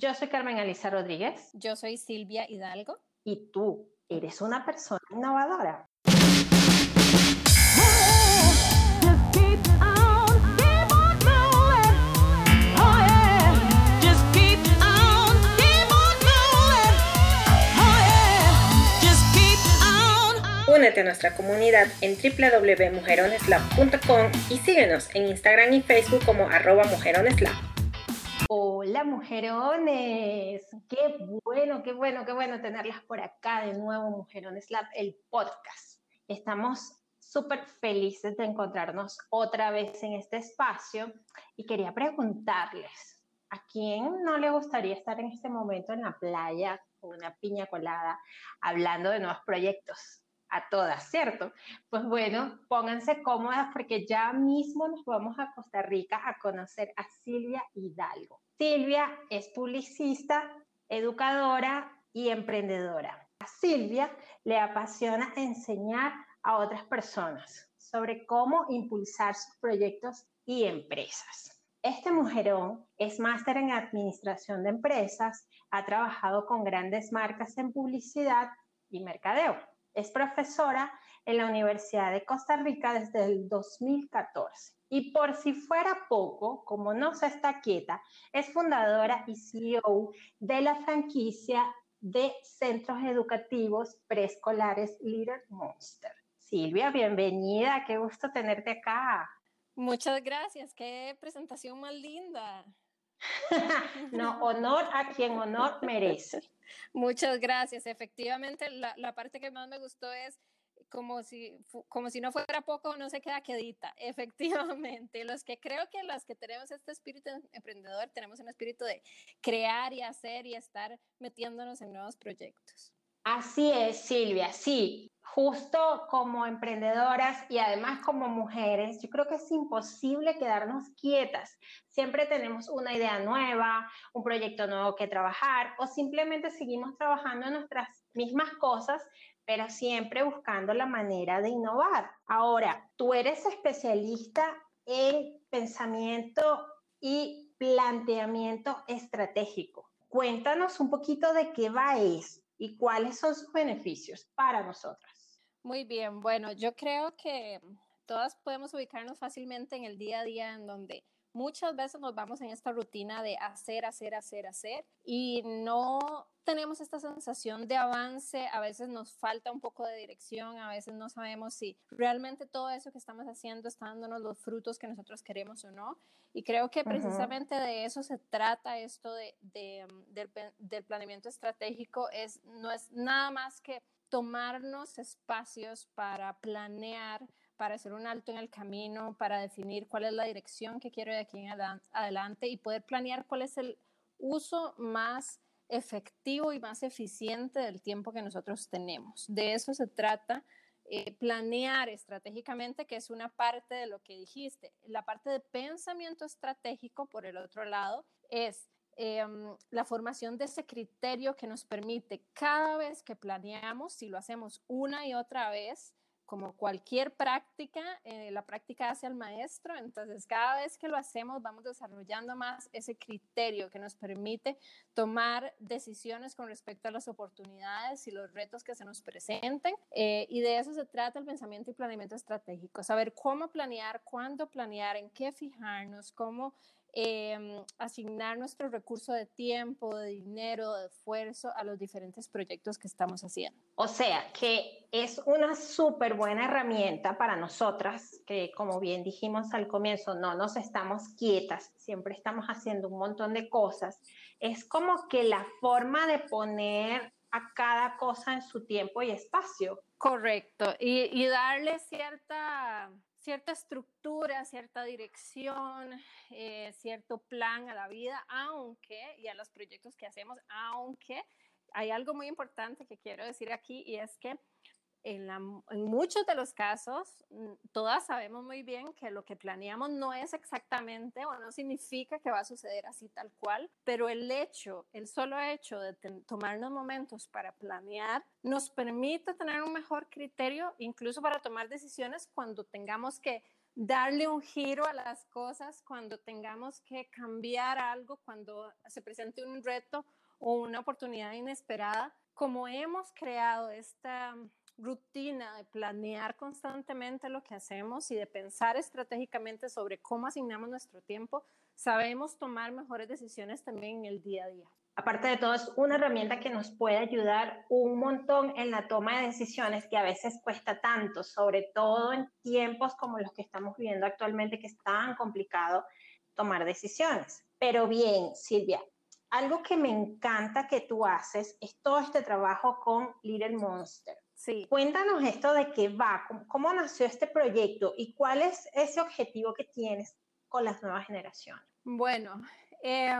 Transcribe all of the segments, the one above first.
Yo soy Carmen Aliza Rodríguez. Yo soy Silvia Hidalgo. Y tú eres una persona innovadora. Únete a nuestra comunidad en www.mujeroneslab.com y síguenos en Instagram y Facebook como arroba mujeroneslab. Hola mujerones, qué bueno, qué bueno, qué bueno tenerlas por acá de nuevo, Mujerones Lab, el podcast. Estamos súper felices de encontrarnos otra vez en este espacio y quería preguntarles, ¿a quién no le gustaría estar en este momento en la playa con una piña colada hablando de nuevos proyectos? A todas, ¿cierto? Pues bueno, pónganse cómodas porque ya mismo nos vamos a Costa Rica a conocer a Silvia Hidalgo. Silvia es publicista, educadora y emprendedora. A Silvia le apasiona enseñar a otras personas sobre cómo impulsar sus proyectos y empresas. Este mujerón es máster en administración de empresas, ha trabajado con grandes marcas en publicidad y mercadeo es profesora en la Universidad de Costa Rica desde el 2014. Y por si fuera poco, como no se está quieta, es fundadora y CEO de la franquicia de centros educativos preescolares Little Monster. Silvia, bienvenida, qué gusto tenerte acá. Muchas gracias, qué presentación más linda. no, honor a quien honor merece. Muchas gracias. Efectivamente, la, la, parte que más me gustó es como si, como si no fuera poco, no se queda quedita. Efectivamente, los que creo que los que tenemos este espíritu emprendedor, tenemos un espíritu de crear y hacer y estar metiéndonos en nuevos proyectos. Así es, Silvia, sí. Justo como emprendedoras y además como mujeres, yo creo que es imposible quedarnos quietas. Siempre tenemos una idea nueva, un proyecto nuevo que trabajar o simplemente seguimos trabajando en nuestras mismas cosas, pero siempre buscando la manera de innovar. Ahora, tú eres especialista en pensamiento y planteamiento estratégico. Cuéntanos un poquito de qué va esto y cuáles son sus beneficios para nosotras. Muy bien, bueno, yo creo que todas podemos ubicarnos fácilmente en el día a día en donde muchas veces nos vamos en esta rutina de hacer, hacer, hacer, hacer y no tenemos esta sensación de avance, a veces nos falta un poco de dirección, a veces no sabemos si realmente todo eso que estamos haciendo está dándonos los frutos que nosotros queremos o no. Y creo que precisamente de eso se trata esto de, mm, del, del planeamiento estratégico, es, no es nada más que tomarnos espacios para planear para hacer un alto en el camino, para definir cuál es la dirección que quiero de aquí en adelante y poder planear cuál es el uso más efectivo y más eficiente del tiempo que nosotros tenemos. De eso se trata, eh, planear estratégicamente, que es una parte de lo que dijiste. La parte de pensamiento estratégico, por el otro lado, es em, la formación de ese criterio que nos permite cada vez que planeamos, si lo hacemos una y otra vez, como cualquier práctica, eh, la práctica hace al maestro, entonces cada vez que lo hacemos vamos desarrollando más ese criterio que nos permite tomar decisiones con respecto a las oportunidades y los retos que se nos presenten. Eh, y de eso se trata el pensamiento y planeamiento estratégico, saber cómo planear, cuándo planear, en qué fijarnos, cómo Em, asignar nuestro recurso de tiempo, de dinero, de esfuerzo a los diferentes proyectos que estamos haciendo. O sea, que es una súper buena herramienta para nosotras, que como bien dijimos al comienzo, no nos estamos quietas, siempre estamos haciendo un montón de cosas. Es como que la forma de poner a cada cosa en su tiempo y espacio. Correcto, y, y darle cierta cierta estructura, cierta dirección, eh, cierto plan a la vida, aunque, y a los proyectos que hacemos, aunque hay algo muy importante que quiero decir aquí y es que en, muchos de los casos, todas sabemos muy bien que lo que planeamos no es exactamente o no significa que va a suceder así tal cual, pero el hecho, el solo hecho de tomarnos momentos para planear nos permite tener un mejor criterio, incluso para tomar decisiones cuando tengamos que darle un giro a las cosas cuando tengamos que cambiar algo, cuando se presente un reto o una oportunidad inesperada. Como hemos creado esta rutina de planear constantemente lo que hacemos y de pensar estratégicamente sobre cómo asignamos nuestro tiempo, sabemos tomar mejores decisiones también en el día a día. Aparte de todo, es una herramienta que nos puede ayudar un montón en la toma de decisiones que a veces cuesta tanto, sobre todo en tiempos como los que estamos viviendo actualmente, que es tan complicado tomar decisiones. Pero bien, Silvia, algo que me encanta que tú haces es todo este trabajo con Little Monster. Sí. Cuéntanos esto de qué va, cómo, nació este proyecto y cuál es ese objetivo que tienes con las nuevas generaciones. Bueno, eh,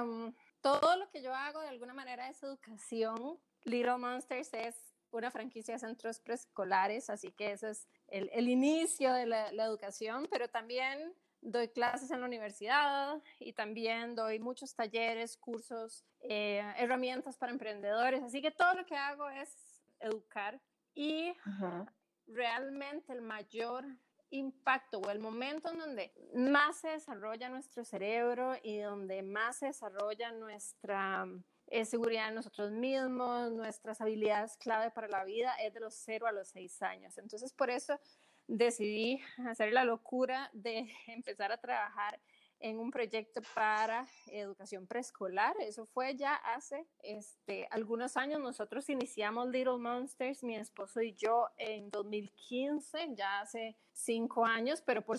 todo lo que yo hago de alguna manera es educación. Little Monsters es una franquicia de centros preescolares, así que ese es el, el inicio de la, la, educación, pero también doy clases en la universidad y también doy muchos talleres, cursos, eh, herramientas para emprendedores, así que todo lo que hago es educar y realmente el mayor impacto o el momento en donde más se desarrolla nuestro cerebro y donde más se desarrolla nuestra eh, seguridad en nosotros mismos, nuestras habilidades clave para la vida es de los 0 a los 6 años. Entonces por eso decidí hacer la locura de empezar a trabajar en un proyecto para educación preescolar. Eso fue ya hace este, algunos años. Nosotros iniciamos Little Monsters, mi esposo y yo, en 2015, ya hace cinco años, pero por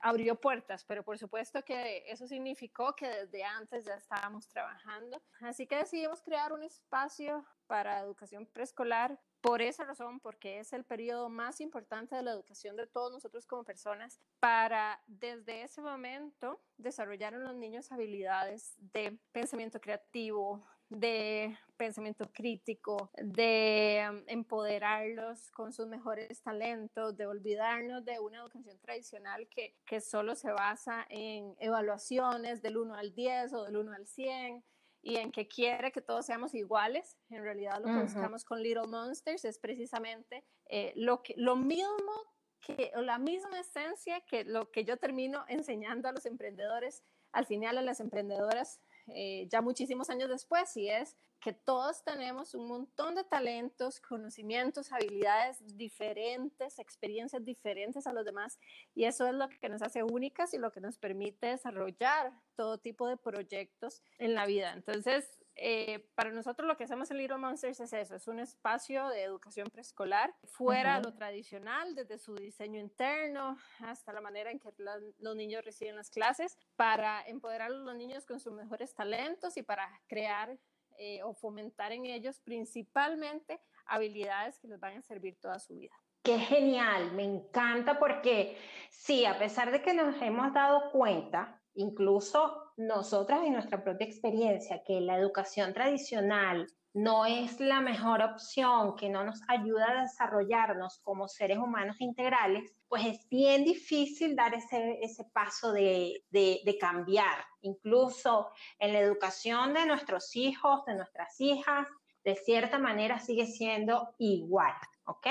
abrió puertas, pero por supuesto que eso significó que desde antes ya estábamos trabajando. Así que decidimos crear un espacio para educación preescolar por esa razón, porque es el periodo más importante de la educación de todos nosotros como personas, para desde ese momento desarrollar en los niños habilidades de pensamiento creativo, de pensamiento crítico, de um, empoderarlos con sus mejores talentos, de olvidarnos de una educación tradicional que, que solo se basa en evaluaciones del 1 al 10 o del 1 al 100 y en que quiere que todos seamos iguales. En realidad lo que buscamos con Little Monsters es precisamente eh, lo, que, lo mismo que, o la misma esencia que lo que yo termino enseñando a los emprendedores, al final a las emprendedoras eh, ya muchísimos años después, y es que todos tenemos un montón de talentos, conocimientos, habilidades diferentes, experiencias diferentes a los demás, y eso es lo que nos hace únicas y lo que nos permite desarrollar todo tipo de proyectos en la vida. Entonces, eh, para nosotros lo que hacemos en Little Monsters es eso, es un espacio de educación preescolar fuera de lo tradicional, desde su diseño interno hasta la manera en que los niños reciben las clases, para empoderar a los niños con sus mejores talentos y para crear eh, o fomentar en ellos principalmente habilidades que les van a servir toda su vida. Qué genial, me encanta porque sí, a pesar de que nos hemos dado cuenta incluso nosotras en nuestra propia experiencia, que la educación tradicional no es la mejor opción, que no nos ayuda a desarrollarnos como seres humanos integrales, pues es bien difícil dar ese, ese paso de, de, de cambiar. Incluso en la educación de nuestros hijos, de nuestras hijas, de cierta manera sigue siendo igual, ¿ok?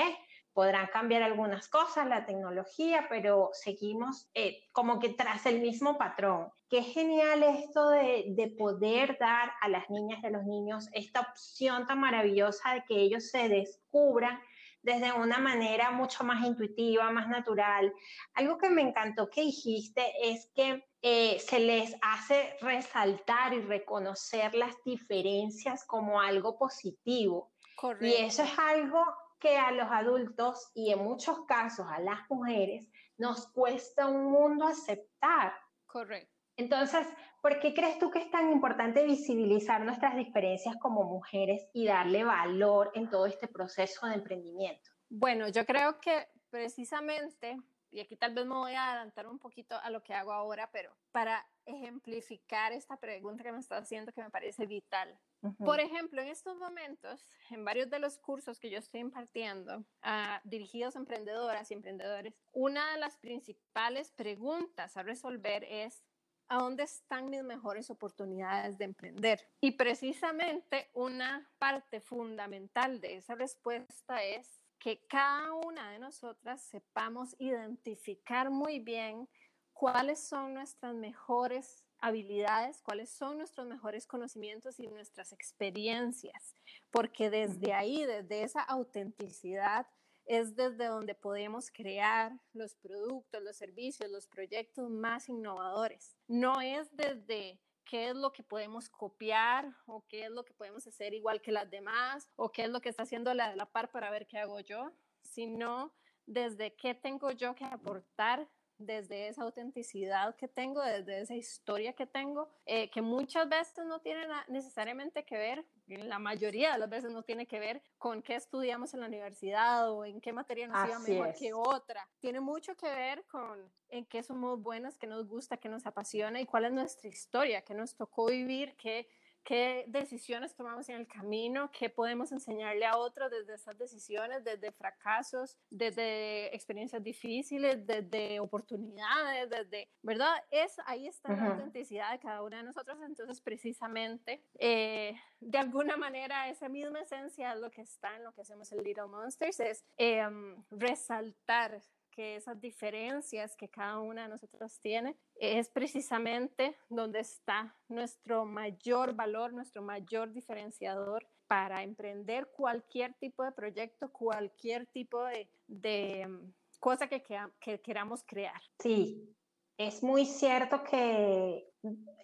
Podrán cambiar algunas cosas, la tecnología, pero seguimos eh, como que tras el mismo patrón. Qué genial esto de, de, poder dar a las niñas y a los niños esta opción tan maravillosa de que ellos se descubran desde una manera mucho más intuitiva, más natural. Algo que me encantó que dijiste es que eh, se les hace resaltar y reconocer las diferencias como algo positivo. Correcto. Y eso es algo que a los adultos y en muchos casos a las mujeres nos cuesta un mundo aceptar. Correcto. Entonces, ¿por qué crees tú que es tan importante visibilizar nuestras diferencias como mujeres y darle valor en todo este proceso de emprendimiento? Bueno, yo creo que precisamente, y aquí tal vez me voy a adelantar un poquito a lo que hago ahora, pero para ejemplificar esta pregunta que me está haciendo que me parece vital. Por ejemplo, en estos momentos, en varios de los cursos que yo estoy impartiendo a dirigidos a emprendedoras y emprendedores, una de las principales preguntas a resolver es ¿a dónde están mis mejores oportunidades de emprender? Y precisamente una parte fundamental de esa respuesta es que cada una de nosotras sepamos identificar muy bien cuáles son nuestras mejores habilidades, cuáles son nuestros mejores conocimientos y nuestras experiencias, porque desde ahí, desde esa autenticidad, es desde donde podemos crear los productos, los servicios, los proyectos más innovadores. No es desde qué es lo que podemos copiar o qué es lo que podemos hacer igual que las demás o qué es lo que está haciendo la de la par para ver qué hago yo, sino desde qué tengo yo que aportar desde esa autenticidad que tengo, desde esa historia que tengo, eh, que muchas veces no tiene necesariamente que ver, la mayoría de las veces no tiene que ver con qué estudiamos en la universidad o en qué materia nos iba mejor que otra. Tiene mucho que ver con en qué somos buenas, qué nos gusta, qué nos apasiona y cuál es nuestra historia, qué nos tocó vivir, qué qué decisiones tomamos en el camino, qué podemos enseñarle a otros desde esas decisiones, desde fracasos, desde experiencias difíciles, desde oportunidades, desde, ¿verdad? Es, ahí está la autenticidad de cada una de nosotros, entonces precisamente, eh, de alguna manera, esa misma esencia es lo que está en lo que hacemos en Little Monsters, es em, resaltar esas diferencias que cada una de nosotros tiene es precisamente donde está nuestro mayor valor, nuestro mayor diferenciador para emprender cualquier tipo de proyecto, cualquier tipo de, de mm, cosa que, que queramos crear. Sí, es muy cierto que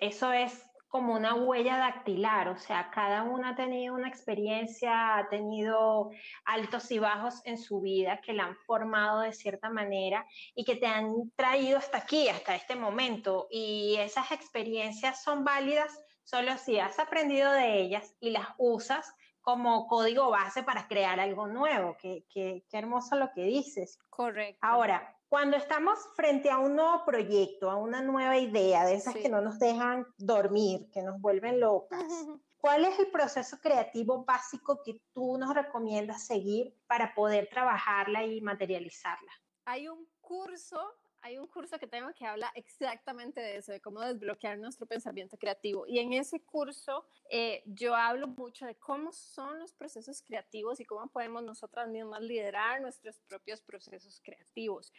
eso es como una huella dactilar, o sea, cada uno ha tenido una experiencia, ha tenido altos y bajos en su vida que la han formado de cierta manera y que te han traído hasta aquí, hasta este momento. Y esas experiencias son válidas solo si has aprendido de ellas y las usas como código base para crear algo nuevo. Qué, qué, qué hermoso lo que dices. Correcto. Ahora, cuando estamos frente a un nuevo proyecto, a una nueva idea, de esas que no nos dejan dormir, que nos vuelven locas, ¿cuál es el proceso creativo básico que tú nos recomiendas seguir para poder trabajarla y materializarla? Hay un curso hay un curso que tengo que habla exactamente de eso, de cómo desbloquear nuestro pensamiento creativo. Y en ese curso eh, yo hablo mucho de cómo son los procesos creativos y cómo podemos nosotras mismas liderar nuestros propios procesos creativos.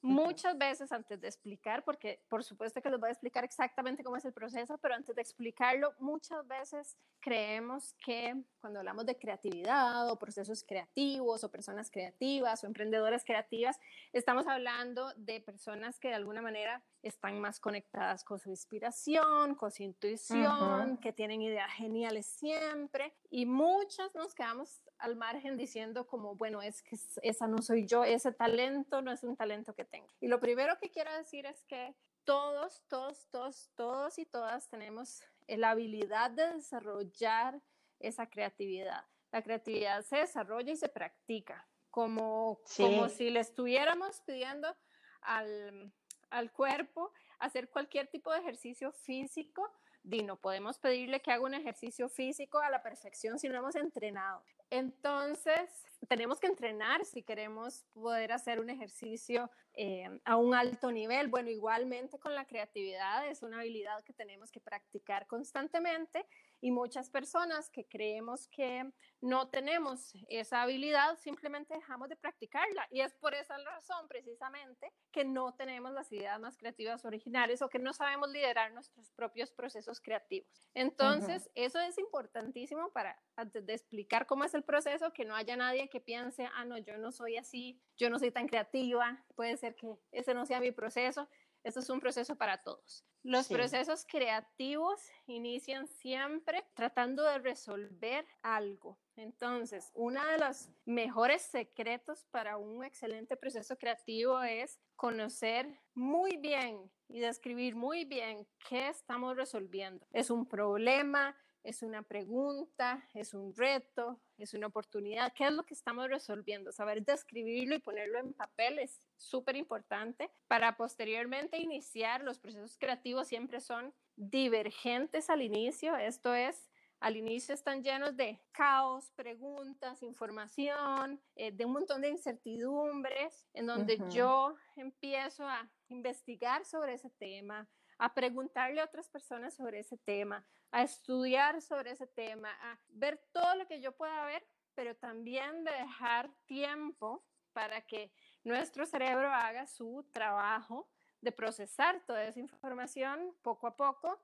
Muchas veces antes de explicar, porque por supuesto que les voy a explicar exactamente cómo es el proceso, pero antes de explicarlo, muchas veces creemos que cuando hablamos de creatividad o procesos creativos o personas creativas o emprendedoras creativas, estamos hablando de personas que de alguna manera están más conectadas con su inspiración, con su intuición, que tienen ideas geniales siempre y muchas nos quedamos al margen diciendo como, bueno, es que esa no soy yo, ese talento no es un talento que tengo. Y lo primero que quiero decir es que todos, todos, todos, todos y todas tenemos la habilidad de desarrollar esa creatividad. La creatividad se desarrolla y se practica, como, como si le estuviéramos pidiendo al, al cuerpo hacer cualquier tipo de ejercicio físico, y no podemos pedirle que haga un ejercicio físico a la perfección si no hemos entrenado. Entonces, tenemos que entrenar si queremos poder hacer un ejercicio eh, a un alto nivel. Bueno, igualmente con la creatividad es una habilidad que tenemos que practicar constantemente y muchas personas que creemos que no tenemos esa habilidad simplemente dejamos de practicarla y es por esa razón precisamente que no tenemos las ideas más creativas originales o que no sabemos liderar nuestros propios procesos creativos. Entonces, eso es importantísimo para antes de explicar cómo es el proceso, que no haya nadie que piense, ah, no, yo no soy así, yo no soy tan creativa, puede ser que ese no sea mi proceso. Esto es un proceso para todos. Los procesos creativos inician siempre tratando de resolver algo. Entonces, uno de los mejores secretos para un excelente proceso creativo es conocer muy bien y describir muy bien qué estamos resolviendo. ¿Es un problema? ¿Es una pregunta? ¿Es un reto? ¿Es una oportunidad? ¿Qué es lo que estamos resolviendo? Saber describirlo y ponerlo en papel es súper importante para posteriormente iniciar. Los procesos creativos siempre son divergentes al inicio, esto es, al inicio están llenos de caos, preguntas, información, eh, de un montón de incertidumbres, en donde yo empiezo a investigar sobre ese tema, a preguntarle a otras personas sobre ese tema, a estudiar sobre ese tema, a ver todo lo que yo pueda ver, pero también de dejar tiempo para que nuestro cerebro haga su trabajo de procesar toda esa información poco a poco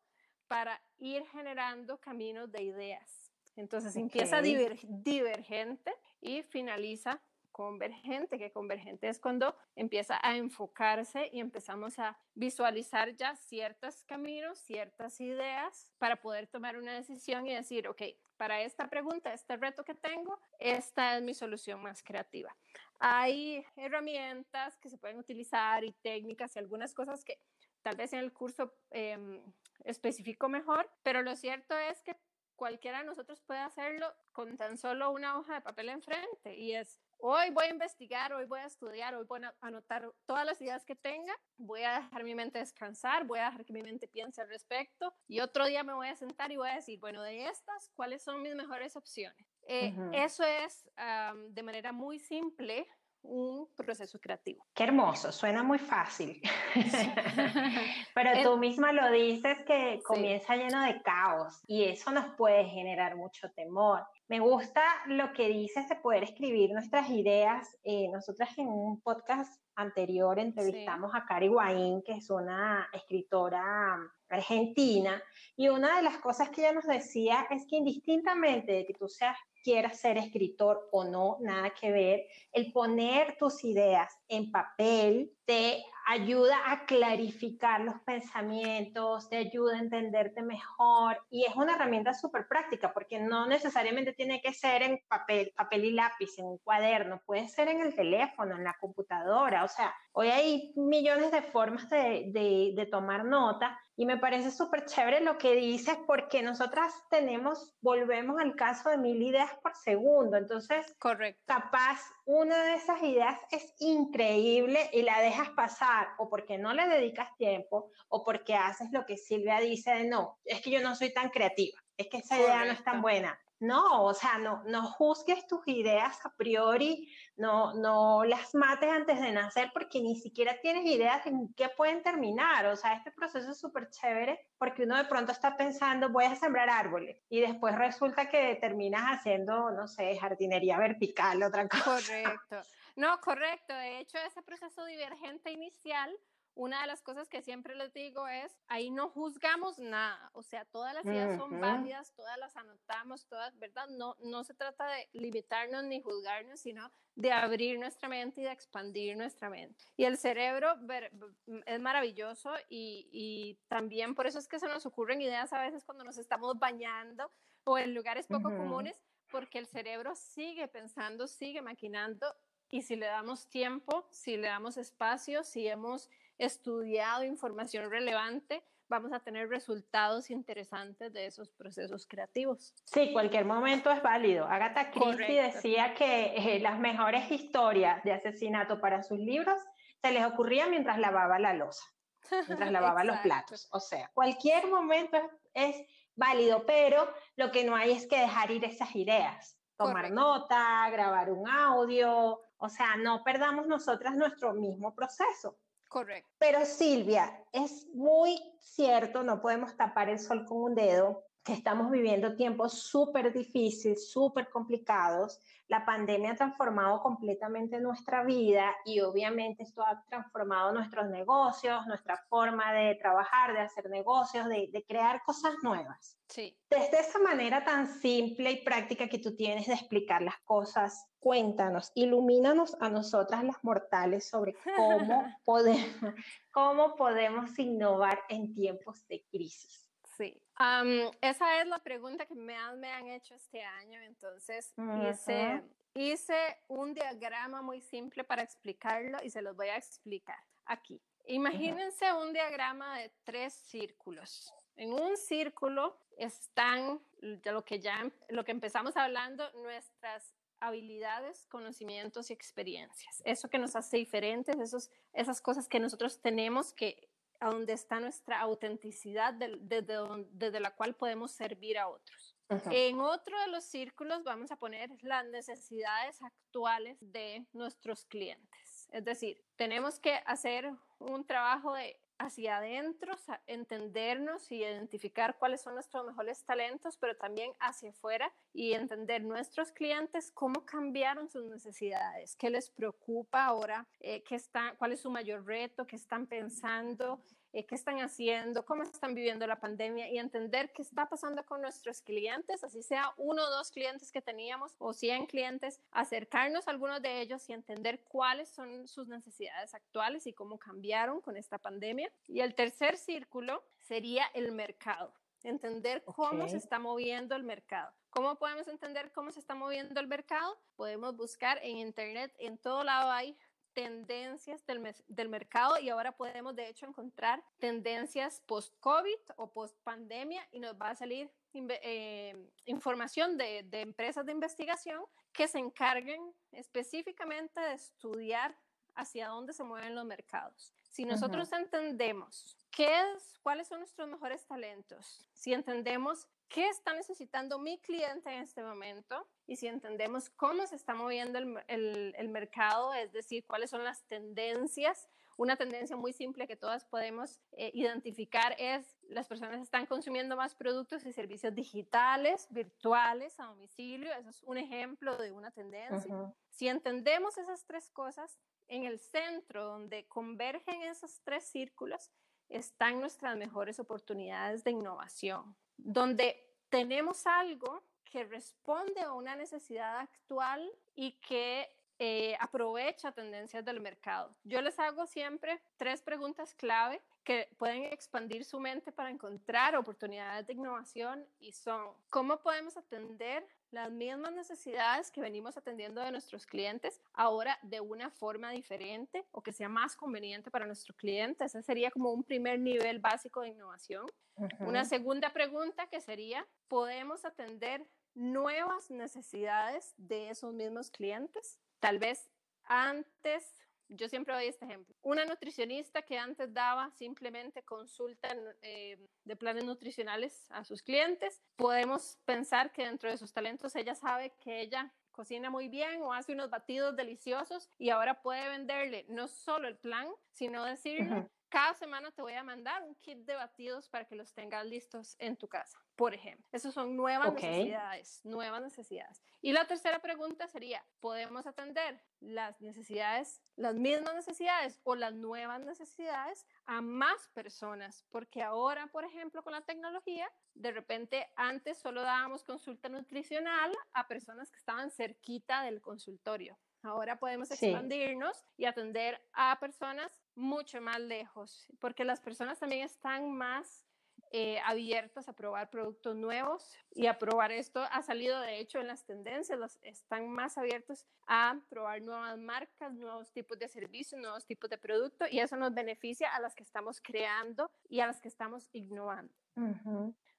para ir generando caminos de ideas. Entonces empieza divergente y finaliza convergente, que convergente es cuando empieza a enfocarse y empezamos a visualizar ya ciertos caminos, ciertas ideas para poder tomar una decisión y decir, ok, para esta pregunta, este reto que tengo, esta es mi solución más creativa. Hay herramientas que se pueden utilizar y técnicas y algunas cosas que tal vez en el curso eh, mejor, pero lo cierto es que cualquiera de nosotros puede hacerlo con tan solo una hoja de papel enfrente y es hoy voy a investigar, hoy voy a estudiar, hoy voy a anotar todas las ideas que tenga, voy a dejar mi mente descansar, voy a dejar que mi mente piense al respecto y otro día me voy a sentar y voy a decir, bueno, de estas, ¿cuáles son mis mejores opciones? Eh, eso es de manera muy simple un proceso creativo. Qué hermoso, suena muy fácil. Pero tú misma lo dices que comienza lleno de caos y eso nos puede generar mucho temor. Me gusta lo que dices de poder escribir nuestras ideas. Eh, nosotras en un podcast anterior entrevistamos a Cari Guaín, que es una escritora argentina, y una de las cosas que ella nos decía es que indistintamente de que tú seas quieras ser escritor o no, nada que ver, el poner tus ideas en papel te ayuda a clarificar los pensamientos, te ayuda a entenderte mejor y es una herramienta súper práctica porque no necesariamente tiene que ser en papel, papel y lápiz, en un cuaderno, puede ser en el teléfono, en la computadora, o sea, hoy hay millones de formas de, de, de tomar nota y me parece súper chévere lo que dices porque nosotras tenemos, volvemos al caso de mil ideas por segundo. Entonces, Correcto. capaz una de esas ideas es increíble y la dejas pasar o porque no le dedicas tiempo o porque haces lo que Silvia dice de no, es que yo no soy tan creativa, es que esa idea no es tan buena. No, o sea, no, no juzgues tus ideas a priori, no, no las mates antes de nacer porque ni siquiera tienes ideas en qué pueden terminar. O sea, este proceso es súper chévere porque uno de pronto está pensando, voy a sembrar árboles y después resulta que terminas haciendo, no sé, jardinería vertical, otra cosa. Correcto. No, correcto. De hecho, ese proceso divergente inicial una de las cosas que siempre les digo es, ahí no juzgamos nada, o sea, todas las ideas son válidas, todas las anotamos, todas, ¿verdad? No, no se trata de limitarnos ni juzgarnos, sino de abrir nuestra mente y de expandir nuestra mente. Y el cerebro es maravilloso y, y también por eso es que se nos ocurren ideas a veces cuando nos estamos bañando o en lugares poco comunes, porque el cerebro sigue pensando, sigue maquinando y si le damos tiempo, si le damos espacio, si hemos estudiado información relevante, vamos a tener resultados interesantes de esos procesos creativos. Sí, cualquier momento es válido. Agatha Christie decía que eh, las mejores historias de asesinato para sus libros se les ocurría mientras lavaba la losa, mientras lavaba los platos. O sea, cualquier momento es, válido, pero lo que no hay es que dejar ir esas ideas. Tomar nota, grabar un audio, o sea, no perdamos nosotras nuestro mismo proceso. Correcto. Pero Silvia, es muy cierto, no podemos tapar el sol con un dedo, que estamos viviendo tiempos súper difíciles, súper complicados. La pandemia ha transformado completamente nuestra vida y obviamente esto ha transformado nuestros negocios, nuestra forma de trabajar, de hacer negocios, de, de crear cosas nuevas. Sí. Desde esa manera tan simple y práctica que tú tienes de explicar las cosas, cuéntanos, ilumínanos a nosotras las mortales sobre cómo, podemos, cómo podemos innovar en tiempos de crisis. Sí, esa es la pregunta que más me han hecho este año, entonces hice, hice un diagrama muy simple para explicarlo y se los voy a explicar aquí. Imagínense un diagrama de tres círculos. En un círculo están lo que ya lo que empezamos hablando nuestras habilidades, conocimientos y experiencias. Eso que nos hace diferentes, esos, esas cosas que nosotros tenemos que a donde está nuestra autenticidad desde, desde la cual podemos servir a otros. En otro de los círculos vamos a poner las necesidades actuales de nuestros clientes. Es decir, tenemos que hacer un trabajo de hacia adentro, entendernos y identificar cuáles son nuestros mejores talentos, pero también hacia afuera y entender nuestros clientes cómo cambiaron sus necesidades, qué les preocupa ahora, eh, qué está, cuál es su mayor reto, qué están pensando, eh, qué están haciendo, cómo están viviendo la pandemia y entender qué está pasando con nuestros clientes, así sea uno o dos clientes que teníamos o 100 clientes, acercarnos a algunos de ellos y entender cuáles son sus necesidades actuales y cómo cambiaron con esta pandemia. Y el tercer círculo sería el mercado entender cómo se está moviendo el mercado. ¿Cómo podemos entender cómo se está moviendo el mercado? Podemos buscar en Internet, en todo lado hay tendencias del, del, mercado y ahora podemos de hecho encontrar tendencias post-COVID o post-pandemia y nos va a salir eh, información de, de, empresas de investigación que se encarguen específicamente de estudiar hacia dónde se mueven los mercados. Si nosotros entendemos qué es, cuáles son nuestros mejores talentos, si entendemos qué está necesitando mi cliente en este momento y si entendemos cómo se está moviendo el, el, mercado, es decir, cuáles son las tendencias. Una tendencia muy simple que todas podemos eh, identificar es las personas están consumiendo más productos y servicios digitales, virtuales, a domicilio. Eso es un ejemplo de una tendencia. Si entendemos esas tres cosas, en el centro donde convergen esos tres círculos, están nuestras mejores oportunidades de innovación donde tenemos algo que responde a una necesidad actual y que eh, aprovecha tendencias del mercado. Yo les hago siempre tres preguntas clave que pueden expandir su mente para encontrar oportunidades de innovación y son, ¿cómo podemos atender las mismas necesidades que venimos atendiendo de nuestros clientes ahora de una forma diferente o que sea más conveniente para nuestro cliente? Ese sería como un primer nivel básico de innovación. Una segunda pregunta que sería, ¿podemos atender nuevas necesidades de esos mismos clientes? Tal vez antes yo siempre doy este ejemplo. Una nutricionista que antes daba simplemente consulta eh, de planes nutricionales a sus clientes, podemos pensar que dentro de sus talentos ella sabe que ella cocina muy bien o hace unos batidos deliciosos y ahora puede venderle no solo el plan, sino decirle, cada semana te voy a mandar un kit de batidos para que los tengas listos en tu casa, por ejemplo. Esas son nuevas necesidades, nuevas necesidades. Y la tercera pregunta sería, ¿podemos atender las necesidades, las mismas necesidades o las nuevas necesidades a más personas? Porque ahora, por ejemplo, con la tecnología, de repente antes solo dábamos consulta nutricional a personas que estaban cerquita del consultorio. Ahora podemos expandirnos y atender a personas mucho más lejos, porque las personas también están más eh, abiertas a probar productos nuevos y a probar esto. Ha salido de hecho en las tendencias, los, están más abiertos a probar nuevas marcas, nuevos tipos de servicios, nuevos tipos de productos y eso nos beneficia a las que estamos creando y a las que estamos innovando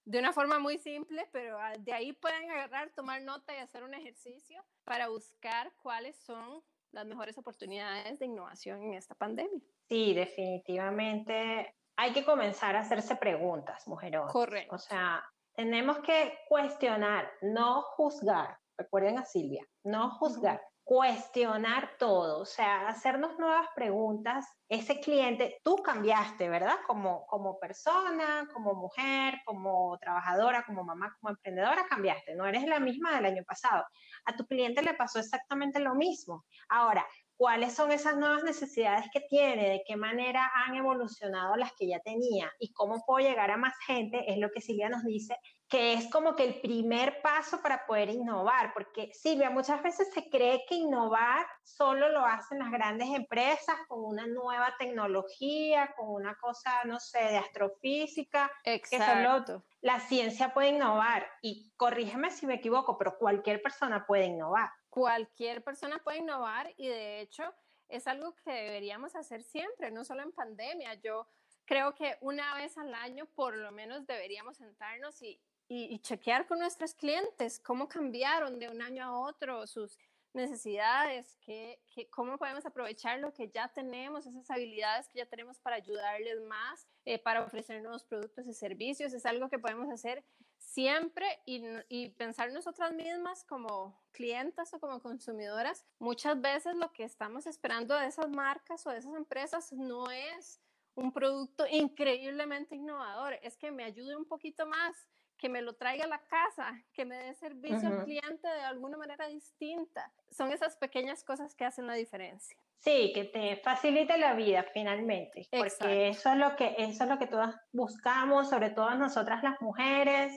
de una forma muy simple, pero ah, de ahí pueden agarrar, tomar nota y hacer un ejercicio para buscar cuáles son las mejores oportunidades de innovación en esta pandemia. Sí, definitivamente hay que comenzar a hacerse preguntas, mujeres. Correcto. O sea, tenemos que cuestionar, no juzgar. Recuerden a Silvia, no juzgar cuestionar todo, o sea, hacernos nuevas preguntas. Ese cliente, tú cambiaste, ¿verdad? Como, como persona, como mujer, como trabajadora, como mamá, como emprendedora, cambiaste. No eres la misma del año pasado. A tu cliente le pasó exactamente lo mismo. Ahora, cuáles son esas nuevas necesidades que tiene, de qué manera han evolucionado las que ya tenía y cómo puedo llegar a más gente, es lo que Silvia nos dice, que es como que el primer paso para poder innovar, porque Silvia, muchas veces se cree que innovar solo lo hacen las grandes empresas con una nueva tecnología, con una cosa, no sé, de astrofísica, Exacto. que la ciencia puede innovar. Y corrígeme si me equivoco, pero cualquier persona puede innovar. Cualquier persona puede innovar y de hecho es algo que deberíamos hacer siempre, no solo en pandemia. Yo creo que una vez al año por lo menos deberíamos sentarnos y y, chequear con nuestros clientes cómo cambiaron de un año a otro sus necesidades, que, cómo podemos aprovechar lo que ya tenemos, esas habilidades que ya tenemos para ayudarles más, eh, para ofrecer nuevos productos y servicios. Es algo que podemos hacer siempre y, y, pensar nosotras mismas como clientas o como consumidoras. Muchas veces lo que estamos esperando de esas marcas o de esas empresas no es un producto increíblemente innovador, es que me ayude un poquito más, que me lo traiga a la casa, que me dé servicio al cliente de alguna manera distinta. Son esas pequeñas cosas que hacen la diferencia. Sí, que te facilite la vida finalmente, porque eso es lo que eso es lo que todas buscamos, sobre todo nosotras las mujeres,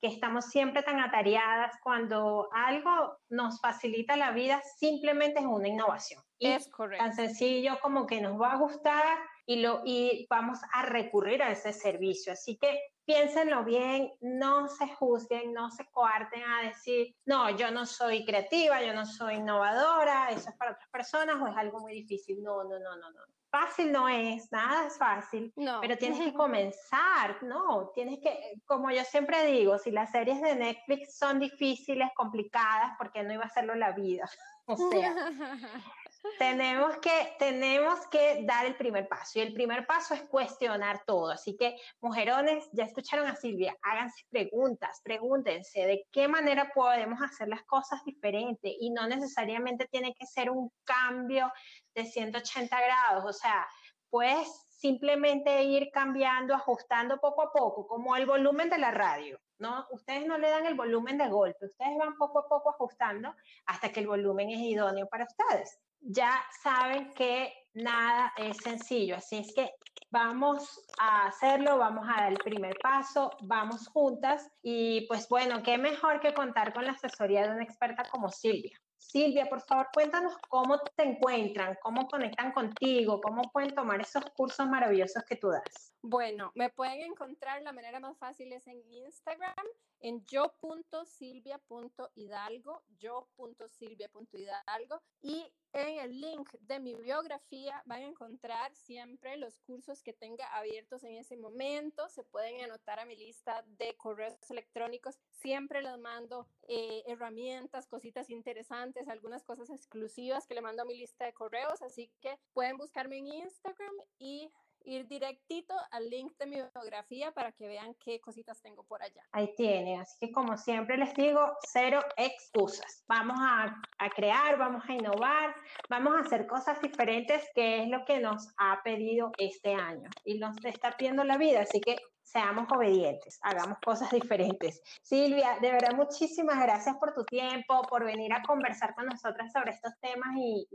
que estamos siempre tan atareadas cuando algo nos facilita la vida simplemente es una innovación. es correcto. Tan sencillo como que nos va a gustar y, lo, y vamos a recurrir a ese servicio. Así que piénsenlo bien, no se juzguen, no se coarten a decir, no, yo no soy creativa, yo no soy innovadora, eso es para otras personas o es algo muy difícil. No, no, no, no, no. Fácil no es, nada es fácil, pero tienes que comenzar, ¿no? Tienes que, como yo siempre digo, si las series de Netflix son difíciles, complicadas, porque no iba a hacerlo la vida? O sea, tenemos que, tenemos que dar el primer paso y el primer paso es cuestionar todo. Así que, mujerones, ya escucharon a Silvia, háganse preguntas, pregúntense de qué manera podemos hacer las cosas diferentes y no necesariamente tiene que ser un cambio de 180 grados, o sea, puedes simplemente ir cambiando, ajustando poco a poco, como el volumen de la radio. ¿no? Ustedes no le dan el volumen de golpe, ustedes van poco a poco ajustando hasta que el volumen es idóneo para ustedes ya saben que nada es sencillo, así es que vamos a hacerlo, vamos a dar el primer paso, vamos juntas y pues bueno, qué mejor que contar con la asesoría de una experta como Silvia. Silvia, por favor, cuéntanos cómo te encuentran, cómo conectan contigo, cómo pueden tomar esos cursos maravillosos que tú das. Bueno, me pueden encontrar, la manera más fácil es en Instagram, en yo.silvia.hidalgo, yo.silvia.hidalgo y en el link de mi biografía van a encontrar siempre los cursos que tenga abiertos en ese momento. Se pueden anotar a mi lista de correos electrónicos. Siempre les mando eh, herramientas, cositas interesantes, algunas cosas exclusivas que le mando a mi lista de correos. Así que pueden buscarme en Instagram y ir directito al link de mi biografía para que vean qué cositas tengo por allá. Ahí tienen, así que como siempre les digo, cero excusas. Vamos a, a crear, vamos a innovar, vamos a hacer cosas diferentes, que es lo que nos ha pedido este año y nos está pidiendo la vida, así que seamos obedientes, hagamos cosas diferentes. Silvia, de verdad muchísimas gracias por tu tiempo, por venir a conversar con nosotras sobre estos temas y,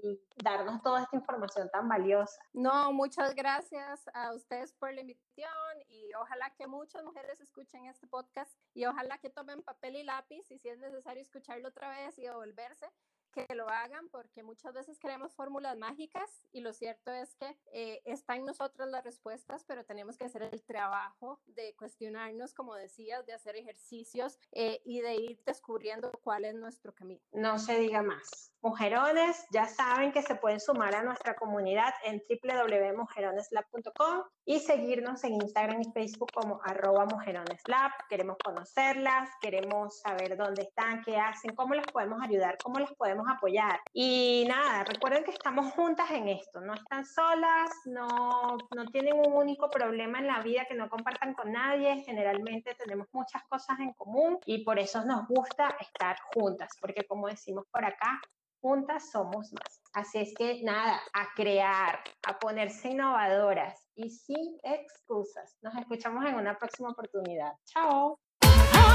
darnos toda esta información tan valiosa. No, muchas gracias a ustedes por la invitación y ojalá que muchas mujeres escuchen este podcast y ojalá que tomen papel y lápiz y si es necesario escucharlo otra vez y devolverse que lo hagan porque muchas veces queremos fórmulas mágicas y lo cierto es que eh, en nosotros las respuestas, pero tenemos que hacer el trabajo de cuestionarnos, como decías, de hacer ejercicios eh, y de ir descubriendo cuál es nuestro camino. No se diga más. Mujerones, ya saben que se pueden sumar a nuestra comunidad en www.mujeroneslab.com y seguirnos en Instagram y Facebook como arroba mujeroneslab. Queremos conocerlas, queremos saber dónde están, qué hacen, cómo les podemos ayudar, cómo les podemos apoyar. Y nada, recuerden que estamos juntas en esto, no están solas, no, no tienen un único problema en la vida que no compartan con nadie, generalmente tenemos muchas cosas en común y por eso nos gusta estar juntas, porque como decimos por acá, juntas somos más. Así es que nada, a crear, a ponerse innovadoras y sin excusas. Nos escuchamos en una próxima oportunidad. Chao. Oh,